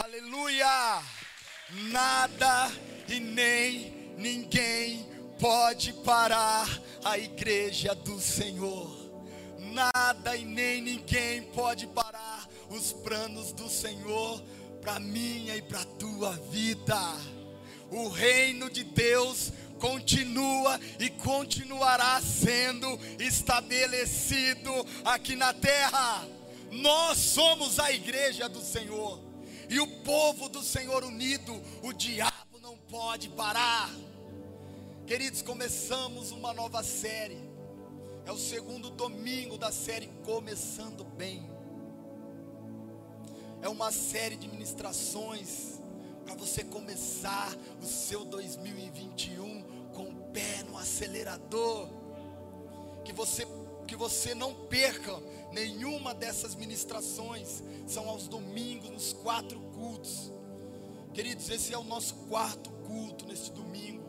Aleluia! Nada e nem ninguém pode parar a igreja do Senhor. Nada e nem ninguém pode parar os planos do Senhor para minha e para tua vida. O reino de Deus continua e continuará sendo estabelecido aqui na terra. Nós somos a igreja do Senhor. E o povo do Senhor unido, o diabo não pode parar. Queridos, começamos uma nova série. É o segundo domingo da série Começando Bem. É uma série de ministrações para você começar o seu 2021 com o pé no acelerador. Que você que você não perca nenhuma dessas ministrações. São aos domingos, nos quatro cultos. Queridos, esse é o nosso quarto culto neste domingo.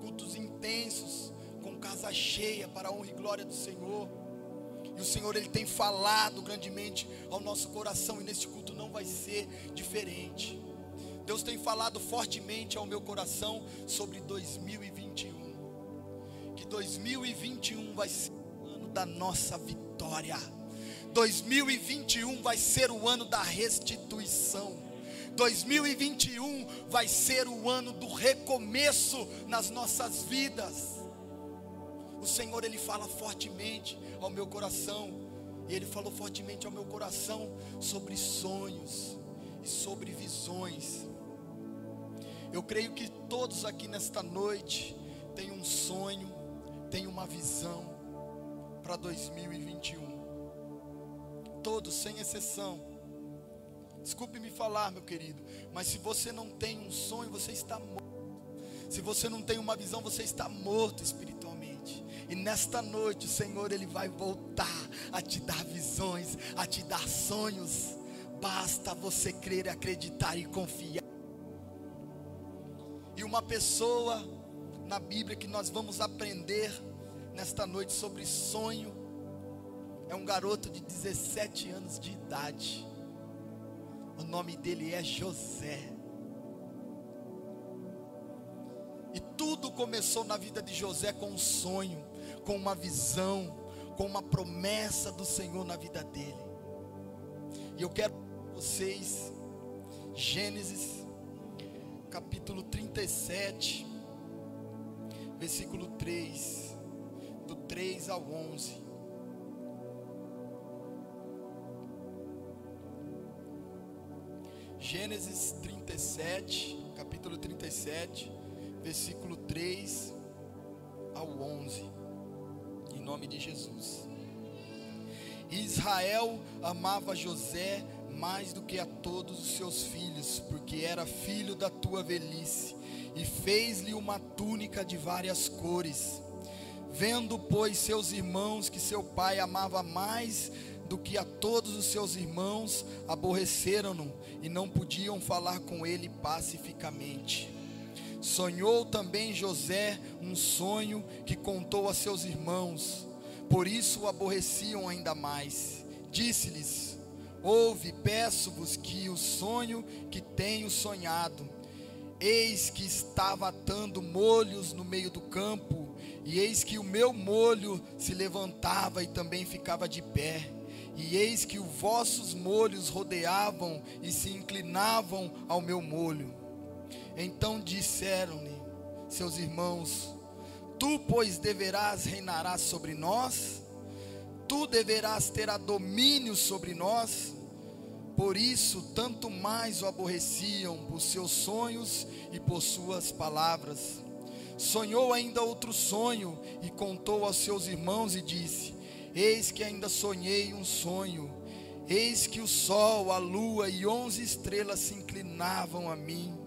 Cultos intensos, com casa cheia para a honra e glória do Senhor. E o Senhor ele tem falado grandemente ao nosso coração e neste culto não vai ser diferente. Deus tem falado fortemente ao meu coração sobre 2021. Que 2021 vai ser da nossa vitória. 2021 vai ser o ano da restituição. 2021 vai ser o ano do recomeço nas nossas vidas. O Senhor ele fala fortemente ao meu coração, e ele falou fortemente ao meu coração sobre sonhos e sobre visões. Eu creio que todos aqui nesta noite têm um sonho, têm uma visão para 2021. Todos, sem exceção. Desculpe me falar, meu querido, mas se você não tem um sonho, você está morto. Se você não tem uma visão, você está morto espiritualmente. E nesta noite o Senhor ele vai voltar a te dar visões, a te dar sonhos. Basta você crer, acreditar e confiar. E uma pessoa na Bíblia que nós vamos aprender nesta noite sobre sonho. É um garoto de 17 anos de idade. O nome dele é José. E tudo começou na vida de José com um sonho, com uma visão, com uma promessa do Senhor na vida dele. E eu quero vocês Gênesis capítulo 37, versículo 3 do 3 ao 11. Gênesis 37, capítulo 37, versículo 3 ao 11. Em nome de Jesus. Israel amava José mais do que a todos os seus filhos, porque era filho da tua velhice, e fez-lhe uma túnica de várias cores. Vendo, pois, seus irmãos que seu pai amava mais do que a todos os seus irmãos, aborreceram-no e não podiam falar com ele pacificamente. Sonhou também José um sonho que contou a seus irmãos, por isso o aborreciam ainda mais. Disse-lhes: Ouve, peço-vos que o sonho que tenho sonhado, eis que estava atando molhos no meio do campo, e eis que o meu molho se levantava e também ficava de pé. E eis que os vossos molhos rodeavam e se inclinavam ao meu molho. Então disseram-lhe seus irmãos: Tu, pois, deverás reinar sobre nós, tu deverás ter a domínio sobre nós. Por isso, tanto mais o aborreciam por seus sonhos e por suas palavras. Sonhou ainda outro sonho e contou aos seus irmãos e disse: Eis que ainda sonhei um sonho. Eis que o sol, a lua e onze estrelas se inclinavam a mim.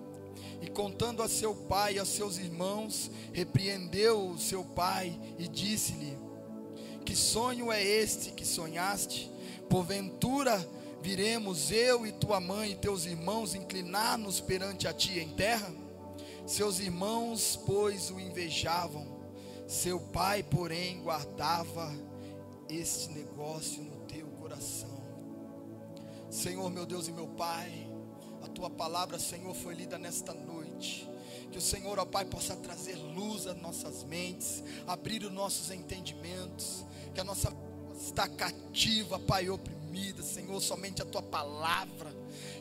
E contando a seu pai e a seus irmãos, repreendeu o seu pai e disse-lhe: Que sonho é este que sonhaste? Porventura viremos eu e tua mãe e teus irmãos inclinar-nos perante a ti em terra? Seus irmãos, pois, o invejavam, seu pai, porém, guardava este negócio no teu coração. Senhor, meu Deus e meu Pai, a tua palavra, Senhor, foi lida nesta noite. Que o Senhor, ó Pai, possa trazer luz às nossas mentes, abrir os nossos entendimentos, que a nossa está cativa, Pai, oprimida, Senhor, somente a tua palavra.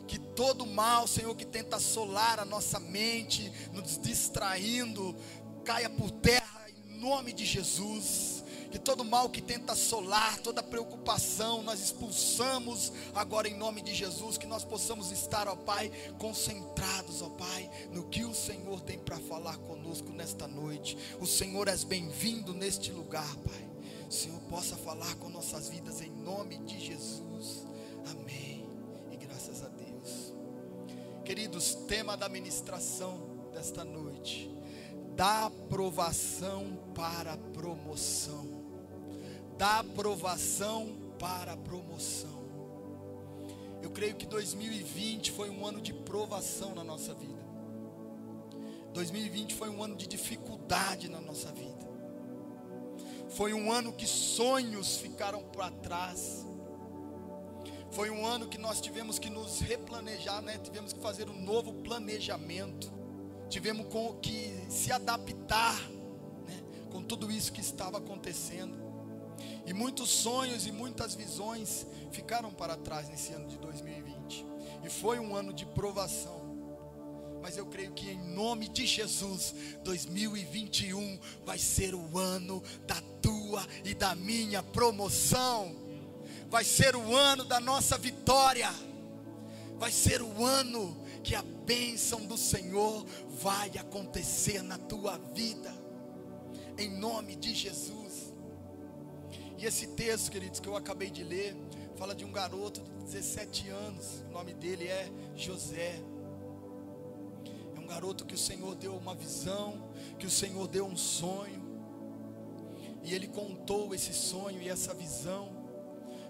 Que todo mal, Senhor, que tenta assolar a nossa mente, nos distraindo, caia por terra em nome de Jesus que todo mal que tenta assolar, toda preocupação, nós expulsamos agora em nome de Jesus, que nós possamos estar, ó Pai, concentrados, ó Pai, no que o Senhor tem para falar conosco nesta noite. O Senhor és bem-vindo neste lugar, Pai. O Senhor possa falar com nossas vidas em nome de Jesus. Amém. E graças a Deus. Queridos, tema da ministração desta noite: da aprovação para promoção da aprovação para a promoção. Eu creio que 2020 foi um ano de provação na nossa vida. 2020 foi um ano de dificuldade na nossa vida. Foi um ano que sonhos ficaram para trás. Foi um ano que nós tivemos que nos replanejar, né? Tivemos que fazer um novo planejamento. Tivemos que se adaptar né? com tudo isso que estava acontecendo. E muitos sonhos e muitas visões ficaram para trás nesse ano de 2020. E foi um ano de provação. Mas eu creio que em nome de Jesus, 2021 vai ser o ano da tua e da minha promoção. Vai ser o ano da nossa vitória. Vai ser o ano que a bênção do Senhor vai acontecer na tua vida. Em nome de Jesus. E esse texto, queridos, que eu acabei de ler, fala de um garoto de 17 anos, o nome dele é José. É um garoto que o Senhor deu uma visão, que o Senhor deu um sonho, e ele contou esse sonho e essa visão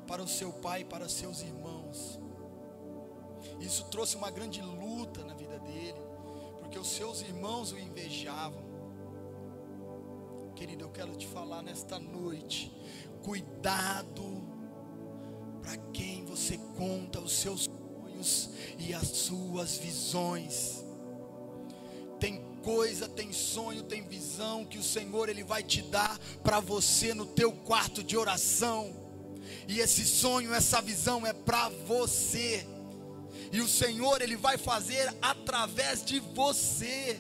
para o seu pai e para seus irmãos. Isso trouxe uma grande luta na vida dele, porque os seus irmãos o invejavam. Querido, eu quero te falar nesta noite Cuidado para quem você conta os seus sonhos e as suas visões. Tem coisa, tem sonho, tem visão que o Senhor ele vai te dar para você no teu quarto de oração. E esse sonho, essa visão é para você. E o Senhor ele vai fazer através de você.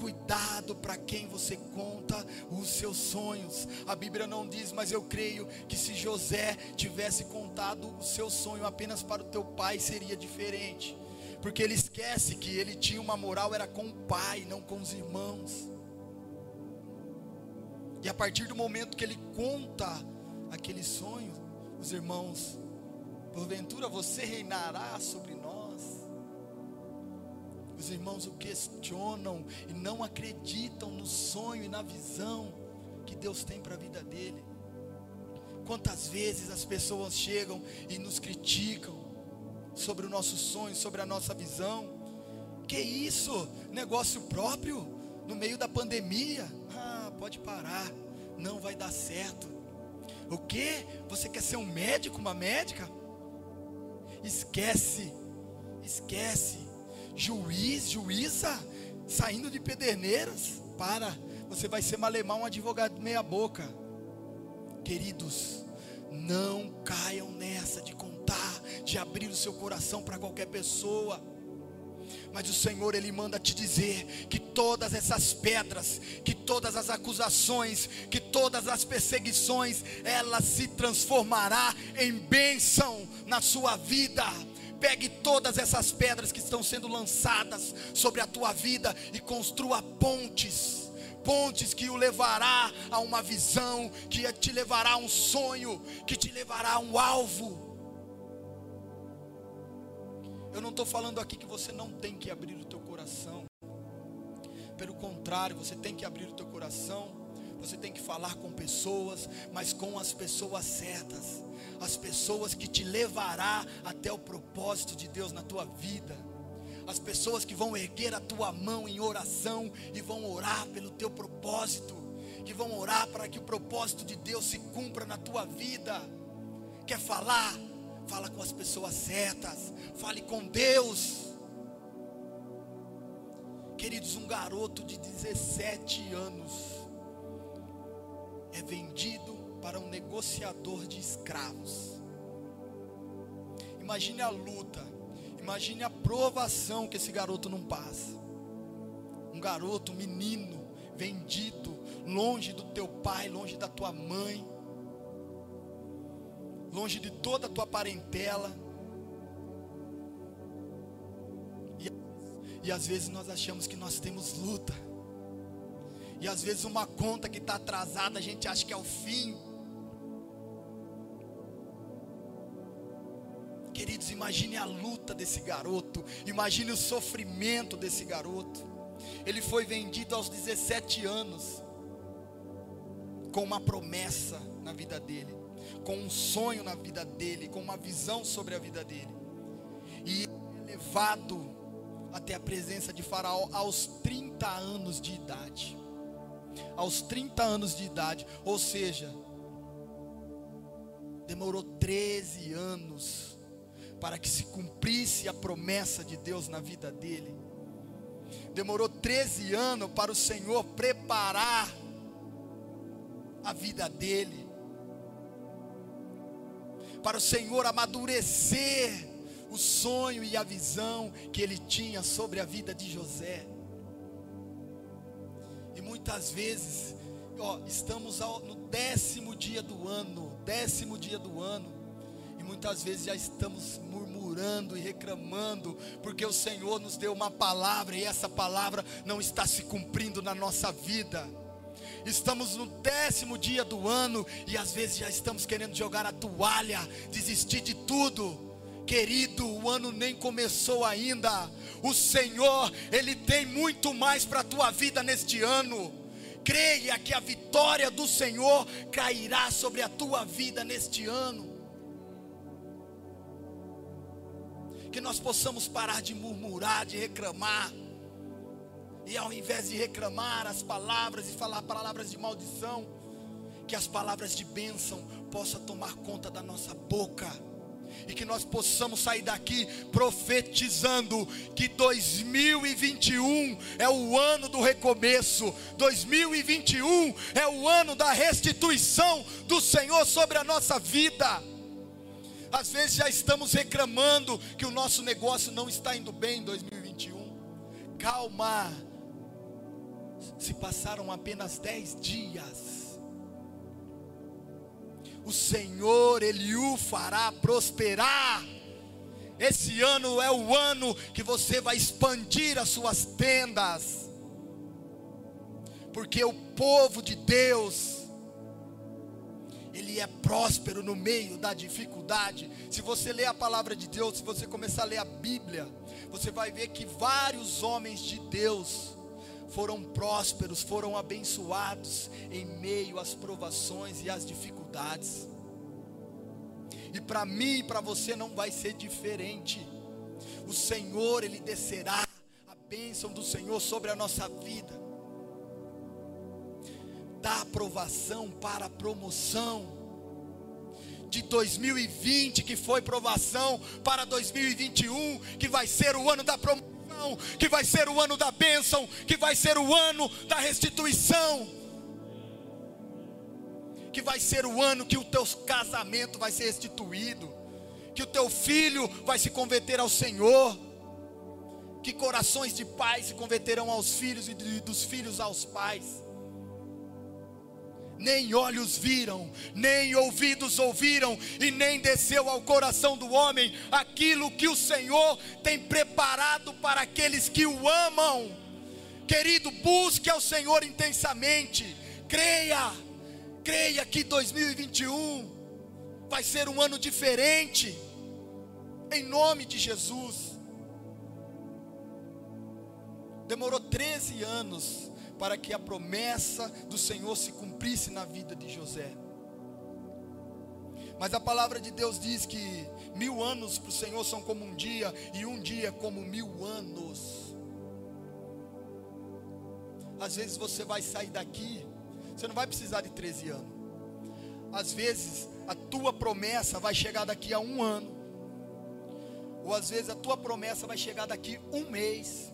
Cuidado para quem você conta os seus sonhos. A Bíblia não diz, mas eu creio que se José tivesse contado o seu sonho apenas para o teu pai, seria diferente. Porque ele esquece que ele tinha uma moral, era com o pai, não com os irmãos. E a partir do momento que ele conta aquele sonho, os irmãos, porventura você reinará sobre. Os irmãos o questionam e não acreditam no sonho e na visão que Deus tem para a vida dele. Quantas vezes as pessoas chegam e nos criticam sobre o nosso sonho, sobre a nossa visão? Que isso? Negócio próprio no meio da pandemia? Ah, pode parar, não vai dar certo. O que? Você quer ser um médico, uma médica? Esquece, esquece juiz, juíza, saindo de pederneiras, para, você vai ser malemar um advogado meia boca. Queridos, não caiam nessa de contar, de abrir o seu coração para qualquer pessoa. Mas o Senhor ele manda te dizer que todas essas pedras, que todas as acusações, que todas as perseguições, ela se transformará em bênção na sua vida Pegue todas essas pedras que estão sendo lançadas sobre a tua vida e construa pontes. Pontes que o levará a uma visão, que te levará a um sonho, que te levará a um alvo. Eu não estou falando aqui que você não tem que abrir o teu coração. Pelo contrário, você tem que abrir o teu coração. Você tem que falar com pessoas, mas com as pessoas certas as pessoas que te levará até o propósito de Deus na tua vida. As pessoas que vão erguer a tua mão em oração e vão orar pelo teu propósito, que vão orar para que o propósito de Deus se cumpra na tua vida. Quer falar? Fala com as pessoas certas. Fale com Deus. Queridos, um garoto de 17 anos é vendido para um negociador de escravos. Imagine a luta, imagine a provação que esse garoto não passa. Um garoto, um menino, vendido, longe do teu pai, longe da tua mãe, longe de toda a tua parentela E às vezes nós achamos que nós temos luta. E às vezes uma conta que está atrasada a gente acha que é o fim. Queridos, imagine a luta desse garoto. Imagine o sofrimento desse garoto. Ele foi vendido aos 17 anos. Com uma promessa na vida dele. Com um sonho na vida dele. Com uma visão sobre a vida dele. E é levado até a presença de Faraó aos 30 anos de idade. Aos 30 anos de idade, ou seja, demorou 13 anos para que se cumprisse a promessa de Deus na vida dele. Demorou 13 anos para o Senhor preparar a vida dele, para o Senhor amadurecer o sonho e a visão que ele tinha sobre a vida de José. Muitas vezes, ó, estamos ao, no décimo dia do ano, décimo dia do ano, e muitas vezes já estamos murmurando e reclamando, porque o Senhor nos deu uma palavra e essa palavra não está se cumprindo na nossa vida. Estamos no décimo dia do ano e às vezes já estamos querendo jogar a toalha, desistir de tudo Querido, o ano nem começou ainda. O Senhor, Ele tem muito mais para a tua vida neste ano. Creia que a vitória do Senhor cairá sobre a tua vida neste ano. Que nós possamos parar de murmurar, de reclamar. E ao invés de reclamar as palavras e falar palavras de maldição, que as palavras de bênção possam tomar conta da nossa boca e que nós possamos sair daqui profetizando que 2021 é o ano do recomeço, 2021 é o ano da restituição do Senhor sobre a nossa vida. Às vezes já estamos reclamando que o nosso negócio não está indo bem em 2021. Calma, se passaram apenas 10 dias o Senhor, Ele o fará prosperar. Esse ano é o ano que você vai expandir as suas tendas, porque o povo de Deus, ele é próspero no meio da dificuldade. Se você ler a palavra de Deus, se você começar a ler a Bíblia, você vai ver que vários homens de Deus, foram prósperos, foram abençoados em meio às provações e às dificuldades. E para mim e para você não vai ser diferente. O Senhor, Ele descerá a bênção do Senhor sobre a nossa vida. Da aprovação para a promoção. De 2020, que foi provação, para 2021, que vai ser o ano da promoção que vai ser o ano da bênção, que vai ser o ano da restituição, que vai ser o ano que o teu casamento vai ser restituído, que o teu filho vai se converter ao Senhor, que corações de pais se converterão aos filhos e dos filhos aos pais nem olhos viram, nem ouvidos ouviram, e nem desceu ao coração do homem aquilo que o Senhor tem preparado para aqueles que o amam. Querido, busque ao Senhor intensamente, creia, creia que 2021 vai ser um ano diferente, em nome de Jesus. Demorou 13 anos para que a promessa do Senhor se cumprisse na vida de José. Mas a palavra de Deus diz que mil anos para o Senhor são como um dia, e um dia como mil anos. Às vezes você vai sair daqui, você não vai precisar de 13 anos. Às vezes a tua promessa vai chegar daqui a um ano, Ou às vezes a tua promessa vai chegar daqui um mês.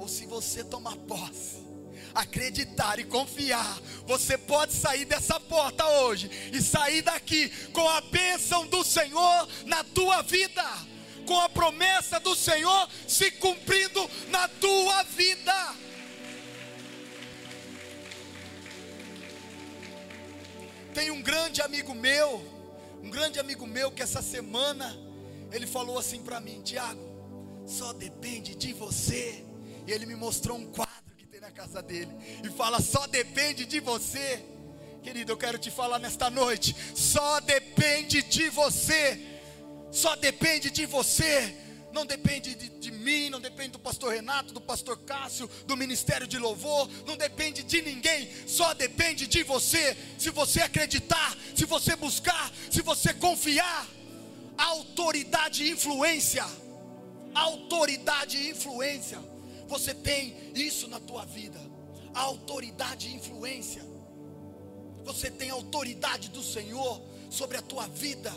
Ou se você tomar posse, acreditar e confiar, você pode sair dessa porta hoje e sair daqui com a bênção do Senhor na tua vida, com a promessa do Senhor se cumprindo na tua vida. Tem um grande amigo meu, um grande amigo meu que essa semana ele falou assim para mim, Tiago, só depende de você. E ele me mostrou um quadro na casa dele e fala: só depende de você. Querido, eu quero te falar nesta noite: só depende de você. Só depende de você. Não depende de, de, mim, não depende do pastor Renato, do pastor Cássio, do ministério de louvor, não depende de ninguém, só depende de você. Se você acreditar, se você buscar, se você confiar, autoridade e influência, autoridade e influência você tem isso na tua vida: a autoridade e influência. Você tem a autoridade do Senhor sobre a tua vida.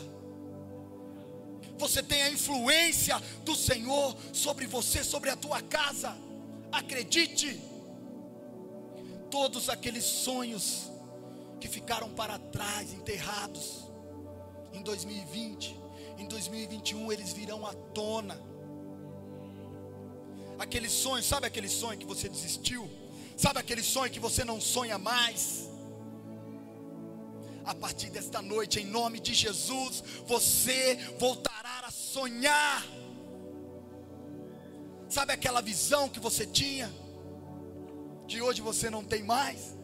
Você tem a influência do Senhor sobre você, sobre a tua casa. Acredite. Todos aqueles sonhos que ficaram para trás, enterrados em 2020, em 2021 eles virão à tona aquele sonho, sabe aquele sonho que você desistiu? Sabe aquele sonho que você não sonha mais? A partir desta noite, em nome de Jesus, você voltará a sonhar. Sabe aquela visão que você tinha, que hoje você não tem mais?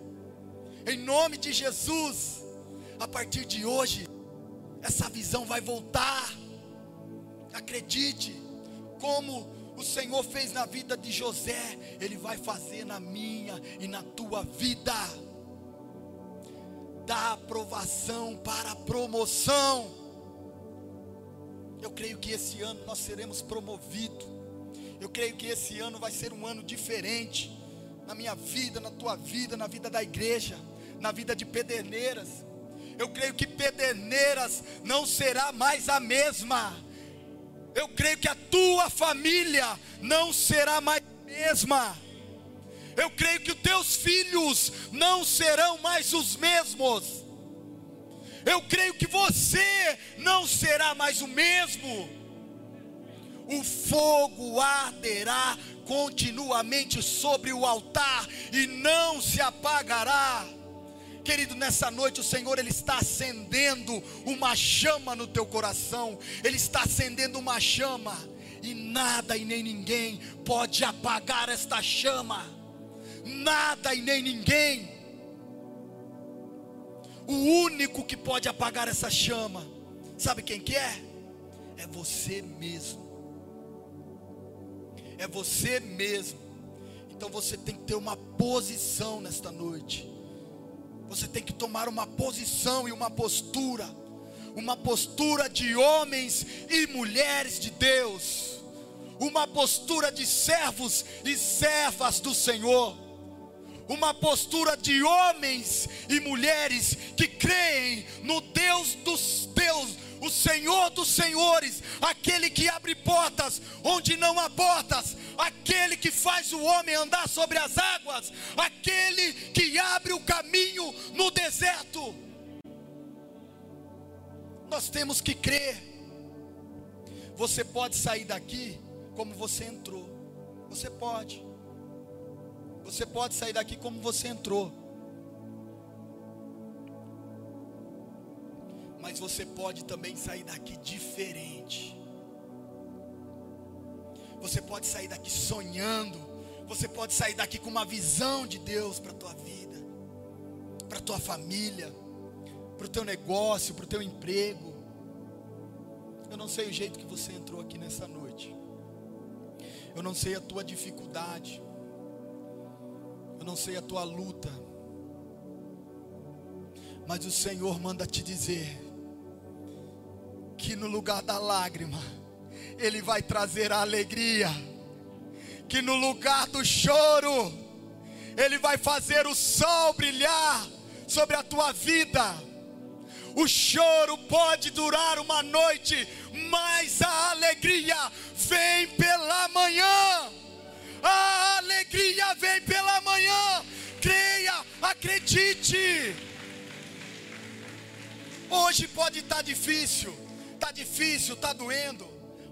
Em nome de Jesus, a partir de hoje, essa visão vai voltar. Acredite, como o Senhor fez na vida de José, Ele vai fazer na minha e na tua vida. Da aprovação para promoção. Eu creio que esse ano nós seremos promovidos. Eu creio que esse ano vai ser um ano diferente na minha vida, na tua vida, na vida da igreja, na vida de Pederneiras. Eu creio que Pederneiras não será mais a mesma eu creio que a tua família não será mais a mesma. Eu creio que os teus filhos não serão mais os mesmos. Eu creio que você não será mais o mesmo. O fogo arderá continuamente sobre o altar e não se apagará. Querido, nessa noite o Senhor ele está acendendo uma chama no teu coração. Ele está acendendo uma chama e nada e nem ninguém pode apagar esta chama. Nada e nem ninguém. O único que pode apagar essa chama, sabe quem que é? É você mesmo. É você mesmo. Então você tem que ter uma posição nesta noite. Você tem que tomar uma posição e uma postura, uma postura de homens e mulheres de Deus, uma postura de servos e servas do Senhor, uma postura de homens e mulheres que creem no Deus dos Deus, o Senhor dos Senhores, aquele que abre portas onde não há portas, aquele que faz o homem andar sobre as águas, aquele que abre o caminho no deserto. Nós temos que crer. Você pode sair daqui como você entrou. Você pode. Você pode sair daqui como você entrou. Mas você pode também sair daqui diferente. Você pode sair daqui sonhando. Você pode sair daqui com uma visão de Deus para a tua vida, para a tua família, para o teu negócio, para o teu emprego. Eu não sei o jeito que você entrou aqui nessa noite. Eu não sei a tua dificuldade. Eu não sei a tua luta. Mas o Senhor manda te dizer que no lugar da lágrima, ele vai trazer a alegria. Que no lugar do choro, Ele vai fazer o sol brilhar sobre a tua vida. O choro pode durar uma noite, mas a alegria vem pela manhã. A alegria vem pela manhã. Creia, acredite. Hoje pode estar difícil, está difícil, está doendo,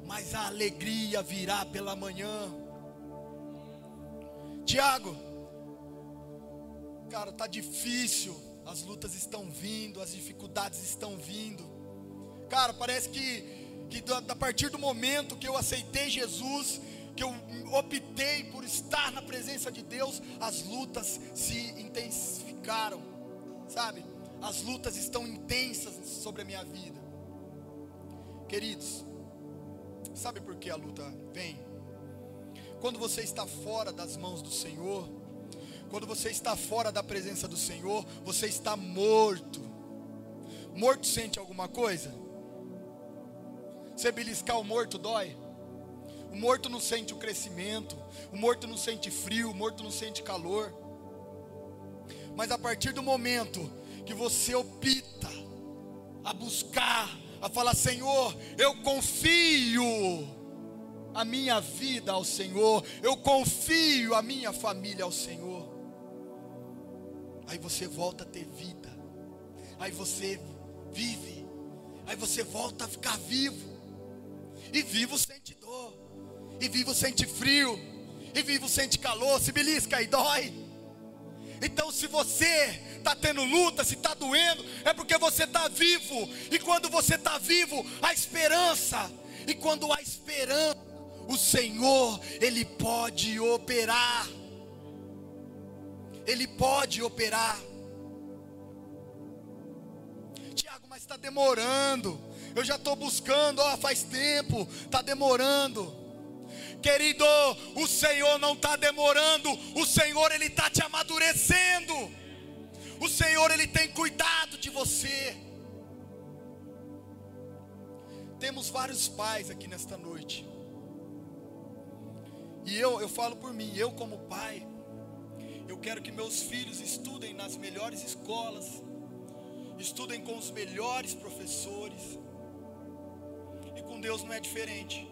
mas a alegria virá pela manhã. Tiago, cara, está difícil, as lutas estão vindo, as dificuldades estão vindo. Cara, parece que, que a partir do momento que eu aceitei Jesus, que eu optei por estar na presença de Deus, as lutas se intensificaram, sabe? As lutas estão intensas sobre a minha vida. Queridos, sabe por que a luta vem? Quando você está fora das mãos do Senhor, quando você está fora da presença do Senhor, você está morto. Morto sente alguma coisa? Você beliscar o morto dói? O morto não sente o crescimento, o morto não sente frio, o morto não sente calor. Mas a partir do momento que você opta a buscar, a falar: Senhor, eu confio a minha vida ao Senhor, eu confio a minha família ao Senhor. Aí você volta a ter vida. Aí você vive. Aí você volta a ficar vivo. E vivo sente dor. E vivo sente frio. E vivo sente calor. Se belisca e dói. Então, se você está tendo luta, se está doendo, é porque você está vivo. E quando você está vivo, há esperança. E quando há esperança, o Senhor, Ele pode operar. Ele pode operar. Tiago, mas está demorando. Eu já estou buscando, ó, faz tempo, está demorando. Querido, o Senhor não está demorando, o Senhor Ele está te amadurecendo. O Senhor Ele tem cuidado de você. Temos vários pais aqui nesta noite. E eu, eu falo por mim, eu como pai, eu quero que meus filhos estudem nas melhores escolas, estudem com os melhores professores. E com Deus não é diferente.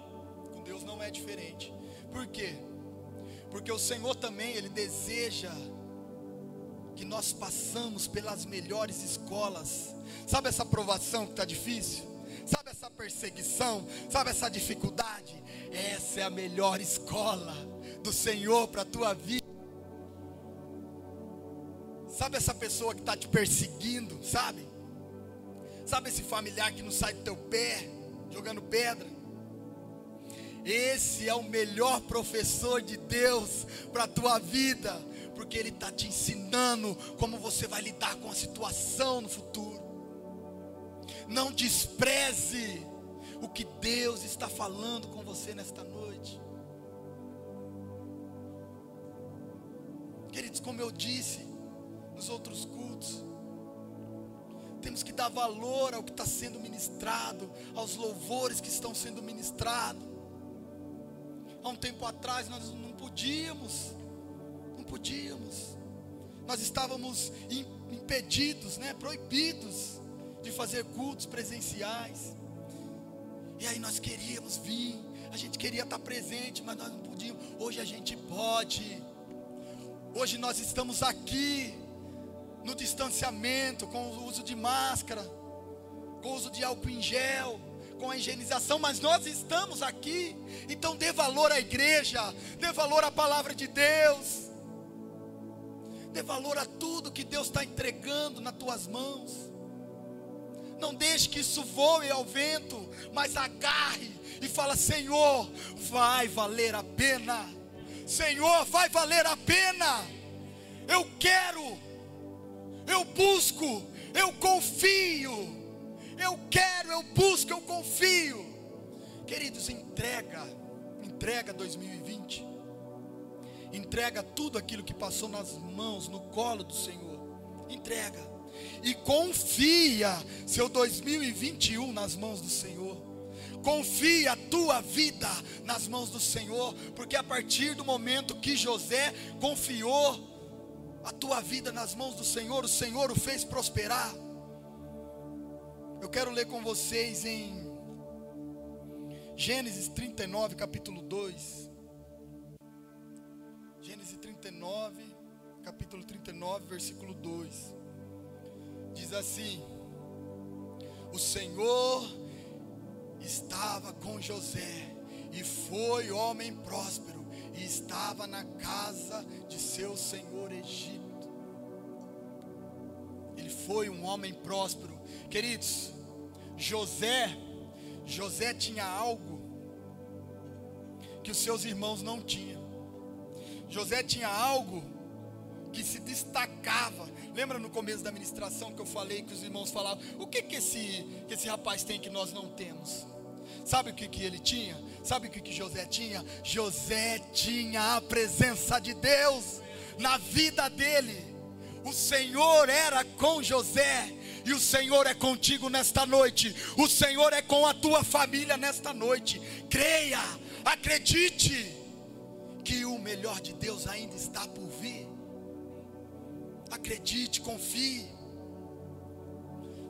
Deus não é diferente. Por quê? Porque o Senhor também, Ele deseja que nós passamos pelas melhores escolas. Sabe essa aprovação que está difícil? Sabe essa perseguição? Sabe essa dificuldade? Essa é a melhor escola do Senhor para a tua vida. Sabe essa pessoa que está te perseguindo, sabe? Sabe esse familiar que não sai do teu pé, jogando pedra? Esse é o melhor professor de Deus para a tua vida, porque ele está te ensinando como você vai lidar com a situação no futuro. Não despreze o que Deus está falando com você nesta noite. Queridos, como eu disse, nos outros cultos. Temos que dar valor ao que está sendo ministrado, aos louvores que estão sendo ministrados. Há um tempo atrás nós não podíamos, não podíamos. Nós estávamos impedidos, né, proibidos de fazer cultos presenciais. E aí nós queríamos vir, a gente queria estar presente, mas nós não podíamos. Hoje a gente pode. Hoje nós estamos aqui no distanciamento, com o uso de máscara, com o uso de álcool em gel, com a higienização, mas nós estamos aqui, então dê valor à igreja, dê valor à palavra de Deus, dê valor a tudo que Deus está entregando nas tuas mãos. Não deixe que isso voe ao vento, mas agarre e fala: Senhor, vai valer a pena. Senhor, vai valer a pena. Eu quero eu busco, eu confio, eu quero, eu busco, eu confio. Queridos, entrega, entrega 2020, entrega tudo aquilo que passou nas mãos, no colo do Senhor, entrega, e confia seu 2021 nas mãos do Senhor. Confia a tua vida nas mãos do Senhor, porque a partir do momento que José confiou a tua vida nas mãos do Senhor, o Senhor o fez prosperar. Eu quero ler com vocês em Gênesis 39, capítulo 2. Gênesis 39, capítulo 39, versículo 2. Diz assim: O Senhor estava com José, e foi homem próspero, e estava na casa de seu senhor Egito. Foi um homem próspero. Queridos, José, José tinha algo que os seus irmãos não tinham. José tinha algo que se destacava. Lembra no começo da ministração que eu falei que os irmãos falavam: o que que esse, que esse rapaz tem que nós não temos? Sabe o que, que ele tinha? Sabe o que, que José tinha? José tinha a presença de Deus na vida dele. O Senhor era com José, e o Senhor é contigo nesta noite. O Senhor é com a tua família nesta noite. Creia, acredite que o melhor de Deus ainda está por vir. Acredite, confie.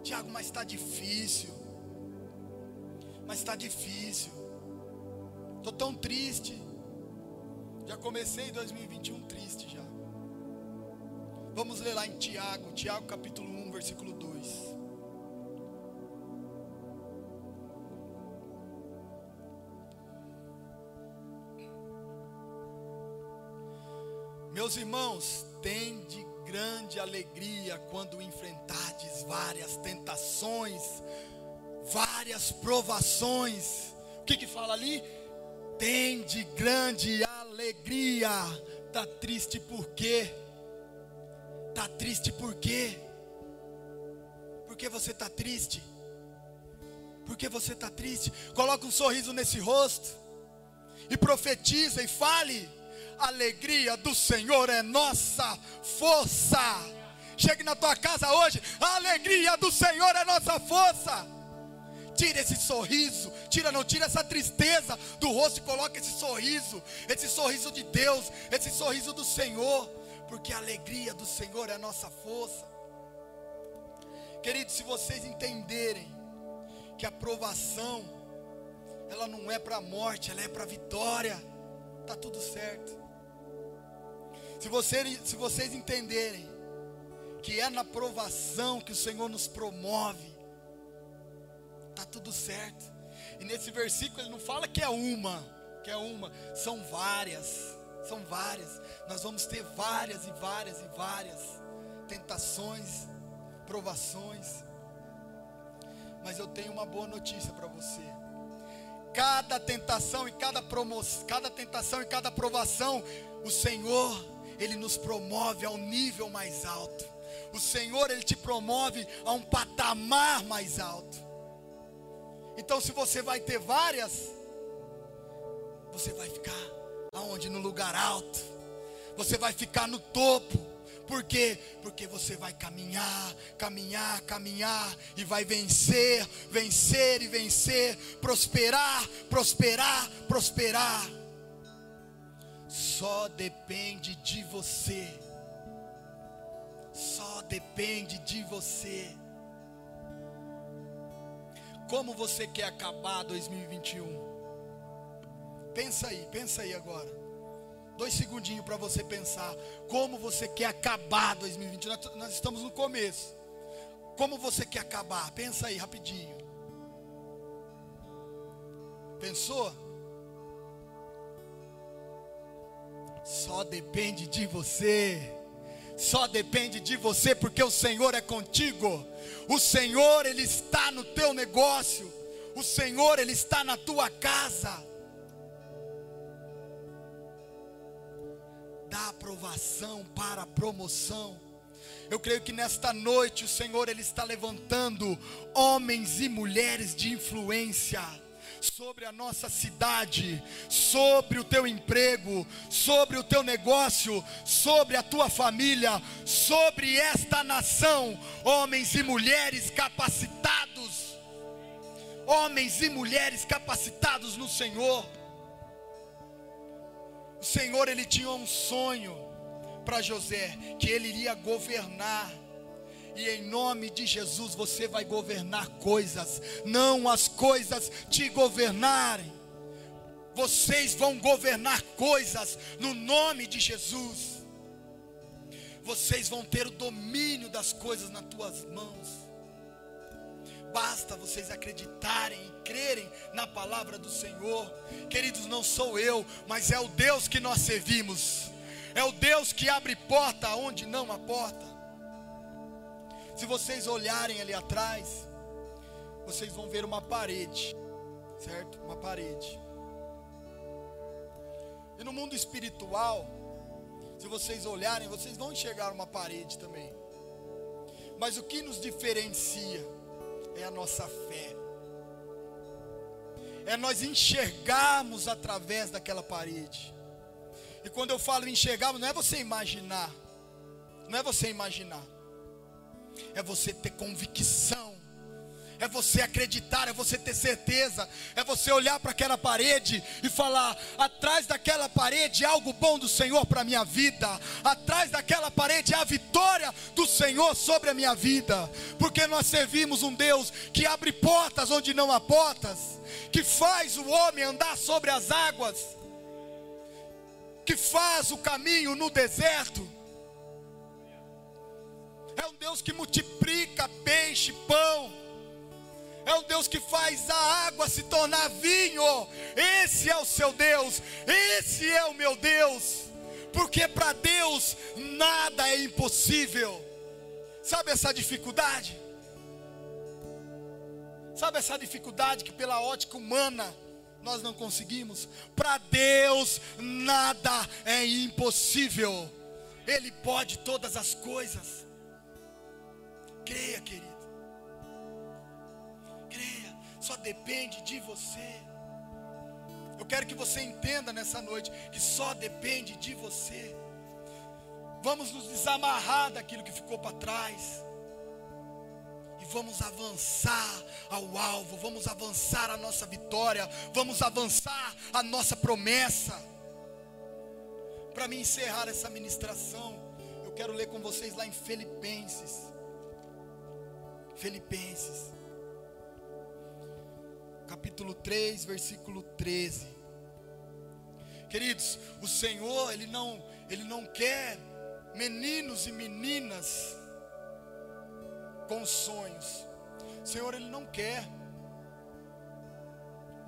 Tiago, mas está difícil. Mas está difícil. Estou tão triste. Já comecei 2021 triste já. Vamos ler lá em Tiago, Tiago capítulo 1, versículo 2. Meus irmãos, tende grande alegria quando enfrentardes várias tentações, várias provações. O que que fala ali? Tende grande alegria. Tá triste por quê? Tá triste por quê? Por que você tá triste? Por que você tá triste? Coloca um sorriso nesse rosto e profetiza e fale: a alegria do Senhor é nossa força. Chegue na tua casa hoje, a alegria do Senhor é nossa força. Tira esse sorriso, tira, não tira essa tristeza do rosto e coloca esse sorriso, esse sorriso de Deus, esse sorriso do Senhor, porque a alegria do Senhor é a nossa força. Queridos, se vocês entenderem que a provação ela não é para a morte, ela é para a vitória, tá tudo certo. Se, você, se vocês entenderem que é na provação que o Senhor nos promove, tá tudo certo. E nesse versículo ele não fala que é uma, que é uma, são várias, são várias. Nós vamos ter várias e várias e várias tentações, provações. Mas eu tenho uma boa notícia para você. Cada tentação e cada promoção, cada tentação e cada provação, o Senhor, ele nos promove a um nível mais alto. O Senhor, ele te promove a um patamar mais alto. Então, se você vai ter várias, você vai ficar aonde? No lugar alto. Você vai ficar no topo. Por quê? Porque você vai caminhar, caminhar, caminhar e vai vencer, vencer e vencer, prosperar, prosperar, prosperar. Só depende de você. Só depende de você. Como você quer acabar 2021? Pensa aí, pensa aí agora. Dois segundinhos para você pensar. Como você quer acabar 2021? Nós, nós estamos no começo. Como você quer acabar? Pensa aí rapidinho. Pensou? Só depende de você. Só depende de você, porque o Senhor é contigo. O Senhor, Ele está no teu negócio. O Senhor, Ele está na tua casa. Aprovação para a promoção. Eu creio que nesta noite o Senhor ele está levantando homens e mulheres de influência sobre a nossa cidade, sobre o teu emprego, sobre o teu negócio, sobre a tua família, sobre esta nação, homens e mulheres capacitados, homens e mulheres capacitados no Senhor. O Senhor ele tinha um sonho para José, que ele iria governar E em nome de Jesus você vai governar coisas, não as coisas te governarem. Vocês vão governar coisas no nome de Jesus. Vocês vão ter o domínio das coisas nas tuas mãos. Basta vocês acreditarem e crerem na palavra do Senhor. Queridos, não sou eu, mas é o Deus que nós servimos. É o Deus que abre porta onde não há porta. Se vocês olharem ali atrás, vocês vão ver uma parede, certo? Uma parede. E no mundo espiritual, se vocês olharem, vocês vão enxergar uma parede também. Mas o que nos diferencia é a nossa fé. É nós enxergarmos através daquela parede. E quando eu falo enxergarmos, não é você imaginar. Não é você imaginar. É você ter convicção é você acreditar, é você ter certeza, é você olhar para aquela parede e falar: atrás daquela parede há algo bom do Senhor para a minha vida, atrás daquela parede há a vitória do Senhor sobre a minha vida, porque nós servimos um Deus que abre portas onde não há portas, que faz o homem andar sobre as águas, que faz o caminho no deserto. É um Deus que multiplica peixe, pão é o Deus que faz a água se tornar vinho. Esse é o seu Deus, esse é o meu Deus, porque para Deus nada é impossível. Sabe essa dificuldade? Sabe essa dificuldade que pela ótica humana nós não conseguimos? Para Deus nada é impossível. Ele pode todas as coisas. Creia, querido só depende de você. Eu quero que você entenda nessa noite que só depende de você. Vamos nos desamarrar daquilo que ficou para trás. E vamos avançar ao alvo, vamos avançar a nossa vitória, vamos avançar a nossa promessa. Para me encerrar essa ministração, eu quero ler com vocês lá em Filipenses. Filipenses capítulo 3, versículo 13. Queridos, o Senhor, ele não, ele não quer meninos e meninas com sonhos. O Senhor, ele não quer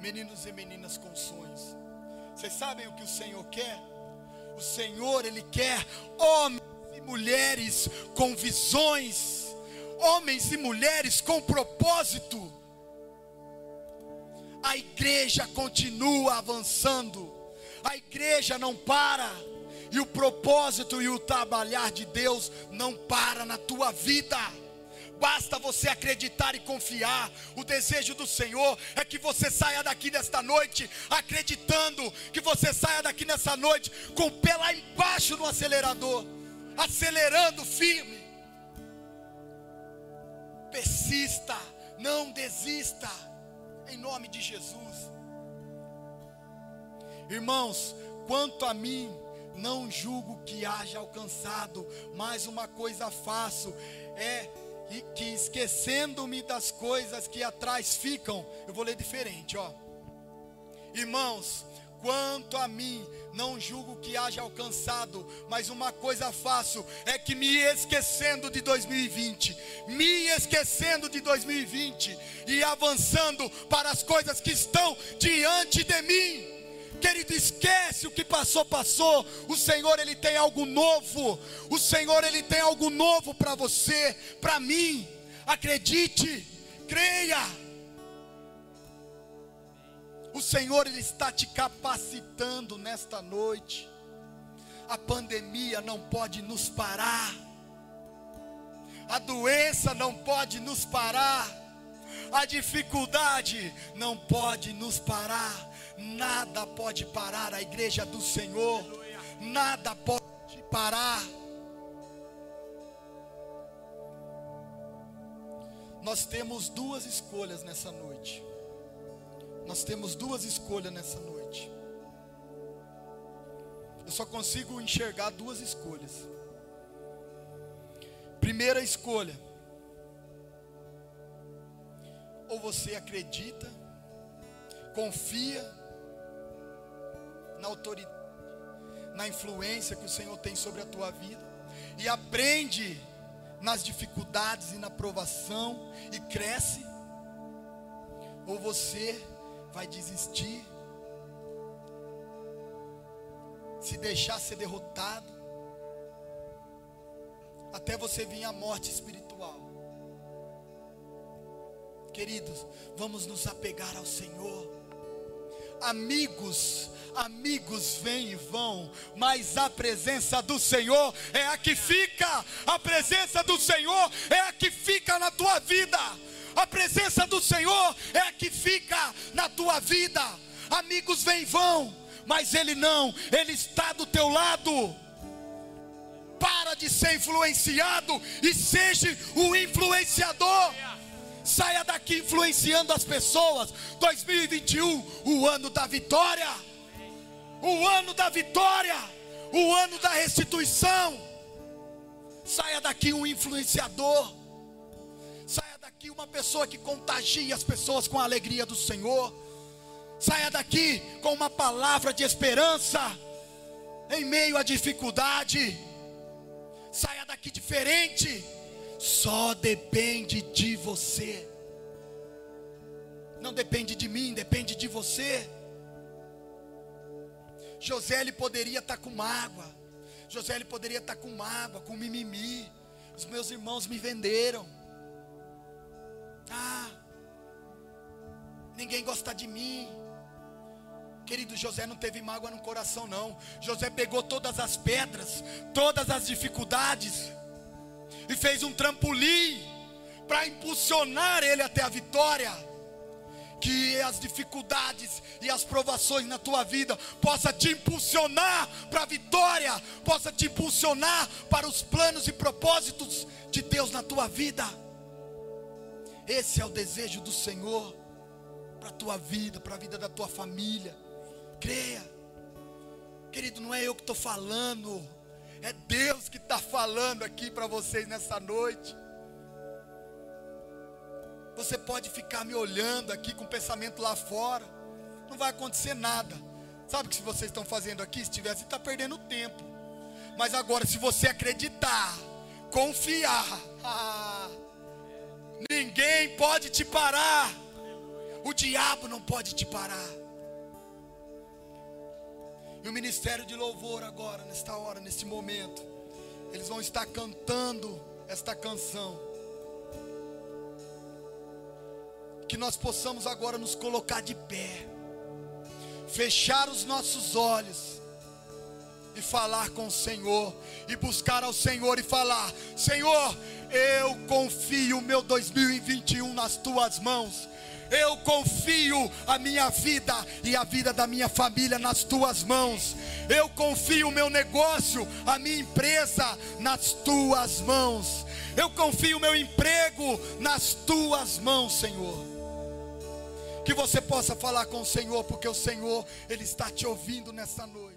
meninos e meninas com sonhos. Vocês sabem o que o Senhor quer? O Senhor, ele quer homens e mulheres com visões, homens e mulheres com propósito a igreja continua avançando, a igreja não para, e o propósito e o trabalhar de Deus não para na tua vida. Basta você acreditar e confiar. O desejo do Senhor é que você saia daqui nesta noite acreditando, que você saia daqui nessa noite com o pé lá embaixo no acelerador, acelerando firme. Persista, não desista em nome de Jesus. Irmãos, quanto a mim, não julgo que haja alcançado, mas uma coisa faço, é que esquecendo-me das coisas que atrás ficam, eu vou ler diferente, ó. Irmãos, Quanto a mim, não julgo que haja alcançado, mas uma coisa faço, é que me esquecendo de 2020, me esquecendo de 2020 e avançando para as coisas que estão diante de mim. Querido, esquece o que passou, passou. O Senhor ele tem algo novo. O Senhor ele tem algo novo para você, para mim. Acredite, creia. O Senhor ele está te capacitando nesta noite. A pandemia não pode nos parar. A doença não pode nos parar. A dificuldade não pode nos parar. Nada pode parar a igreja do Senhor. Nada pode parar. Nós temos duas escolhas nessa noite. Nós temos duas escolhas nessa noite. Eu só consigo enxergar duas escolhas. Primeira escolha Ou você acredita, confia na autoridade, na influência que o Senhor tem sobre a tua vida e aprende nas dificuldades e na provação e cresce, ou você vai desistir, se deixar ser derrotado, até você vir à morte espiritual. Queridos, vamos nos apegar ao Senhor. Amigos, amigos vêm e vão, mas a presença do Senhor é a que fica. A presença do Senhor é a que fica na tua vida. A presença do Senhor é a que fica na tua vida. Amigos vêm e vão, mas Ele não, Ele está do teu lado. Para de ser influenciado e seja o influenciador. Saia daqui influenciando as pessoas. 2021, o ano da vitória. O ano da vitória. O ano da restituição. Saia daqui um influenciador. Daqui uma pessoa que contagia as pessoas com a alegria do Senhor. Saia daqui com uma palavra de esperança em meio à dificuldade. Saia daqui diferente só depende de você. Não depende de mim, depende de você. José ele poderia estar com mágoa. José ele poderia estar com mágoa, com mimimi. Os meus irmãos me venderam. Ah, ninguém gosta de mim. Querido, José não teve mágoa no coração, não. José pegou todas as pedras, todas as dificuldades, e fez um trampolim para impulsionar ele até a vitória. Que as dificuldades e as provações na tua vida possa te impulsionar para a vitória, possa te impulsionar para os planos e propósitos de Deus na tua vida. Esse é o desejo do Senhor para a tua vida, para a vida da tua família. Creia, querido, não é eu que estou falando é Deus que está falando aqui para vocês nessa noite. Você pode ficar me olhando aqui com o pensamento lá fora, não vai acontecer nada. Sabe o que vocês estão fazendo aqui? Se tivesse, está perdendo tempo. Mas agora, se você acreditar, confiar, ah, ninguém pode te parar. O diabo não pode te parar. E o ministério de louvor agora, nesta hora, neste momento, eles vão estar cantando esta canção. Que nós possamos agora nos colocar de pé, fechar os nossos olhos e falar com o Senhor, e buscar ao Senhor e falar: Senhor, eu confio o meu 2021 nas tuas mãos eu confio a minha vida e a vida da minha família nas tuas mãos. Eu confio o meu negócio, a minha empresa nas tuas mãos. Eu confio o meu emprego nas tuas mãos, Senhor. Que você possa falar com o Senhor, porque o Senhor, Ele está te ouvindo nessa noite.